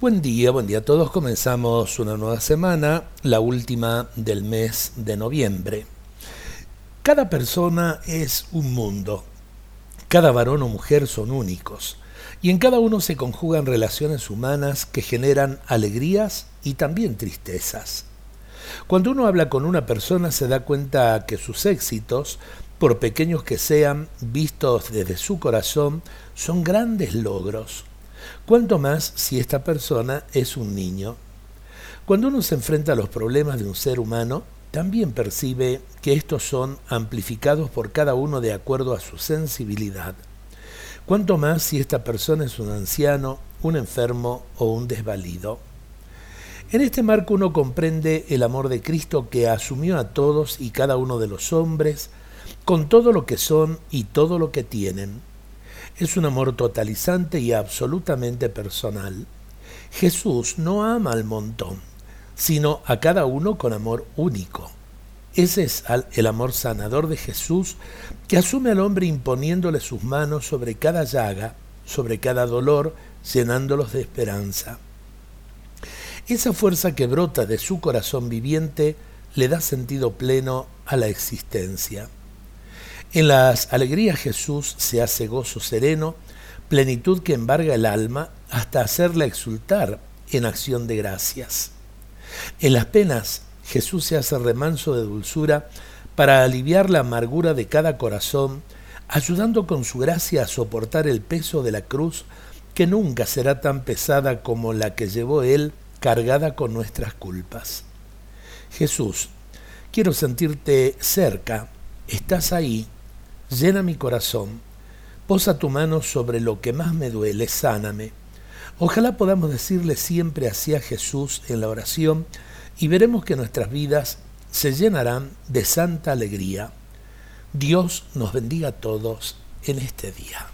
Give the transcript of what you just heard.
Buen día, buen día a todos. Comenzamos una nueva semana, la última del mes de noviembre. Cada persona es un mundo. Cada varón o mujer son únicos. Y en cada uno se conjugan relaciones humanas que generan alegrías y también tristezas. Cuando uno habla con una persona se da cuenta que sus éxitos, por pequeños que sean, vistos desde su corazón, son grandes logros Cuanto más si esta persona es un niño. Cuando uno se enfrenta a los problemas de un ser humano, también percibe que estos son amplificados por cada uno de acuerdo a su sensibilidad. Cuanto más si esta persona es un anciano, un enfermo o un desvalido. En este marco uno comprende el amor de Cristo que asumió a todos y cada uno de los hombres, con todo lo que son y todo lo que tienen es un amor totalizante y absolutamente personal. Jesús no ama al montón, sino a cada uno con amor único. Ese es el amor sanador de Jesús que asume al hombre imponiéndole sus manos sobre cada llaga, sobre cada dolor, llenándolos de esperanza. Esa fuerza que brota de su corazón viviente le da sentido pleno a la existencia. En las alegrías Jesús se hace gozo sereno, plenitud que embarga el alma hasta hacerla exultar en acción de gracias. En las penas Jesús se hace remanso de dulzura para aliviar la amargura de cada corazón, ayudando con su gracia a soportar el peso de la cruz que nunca será tan pesada como la que llevó Él cargada con nuestras culpas. Jesús, quiero sentirte cerca, estás ahí, llena mi corazón, posa tu mano sobre lo que más me duele, sáname. Ojalá podamos decirle siempre así a Jesús en la oración y veremos que nuestras vidas se llenarán de santa alegría. Dios nos bendiga a todos en este día.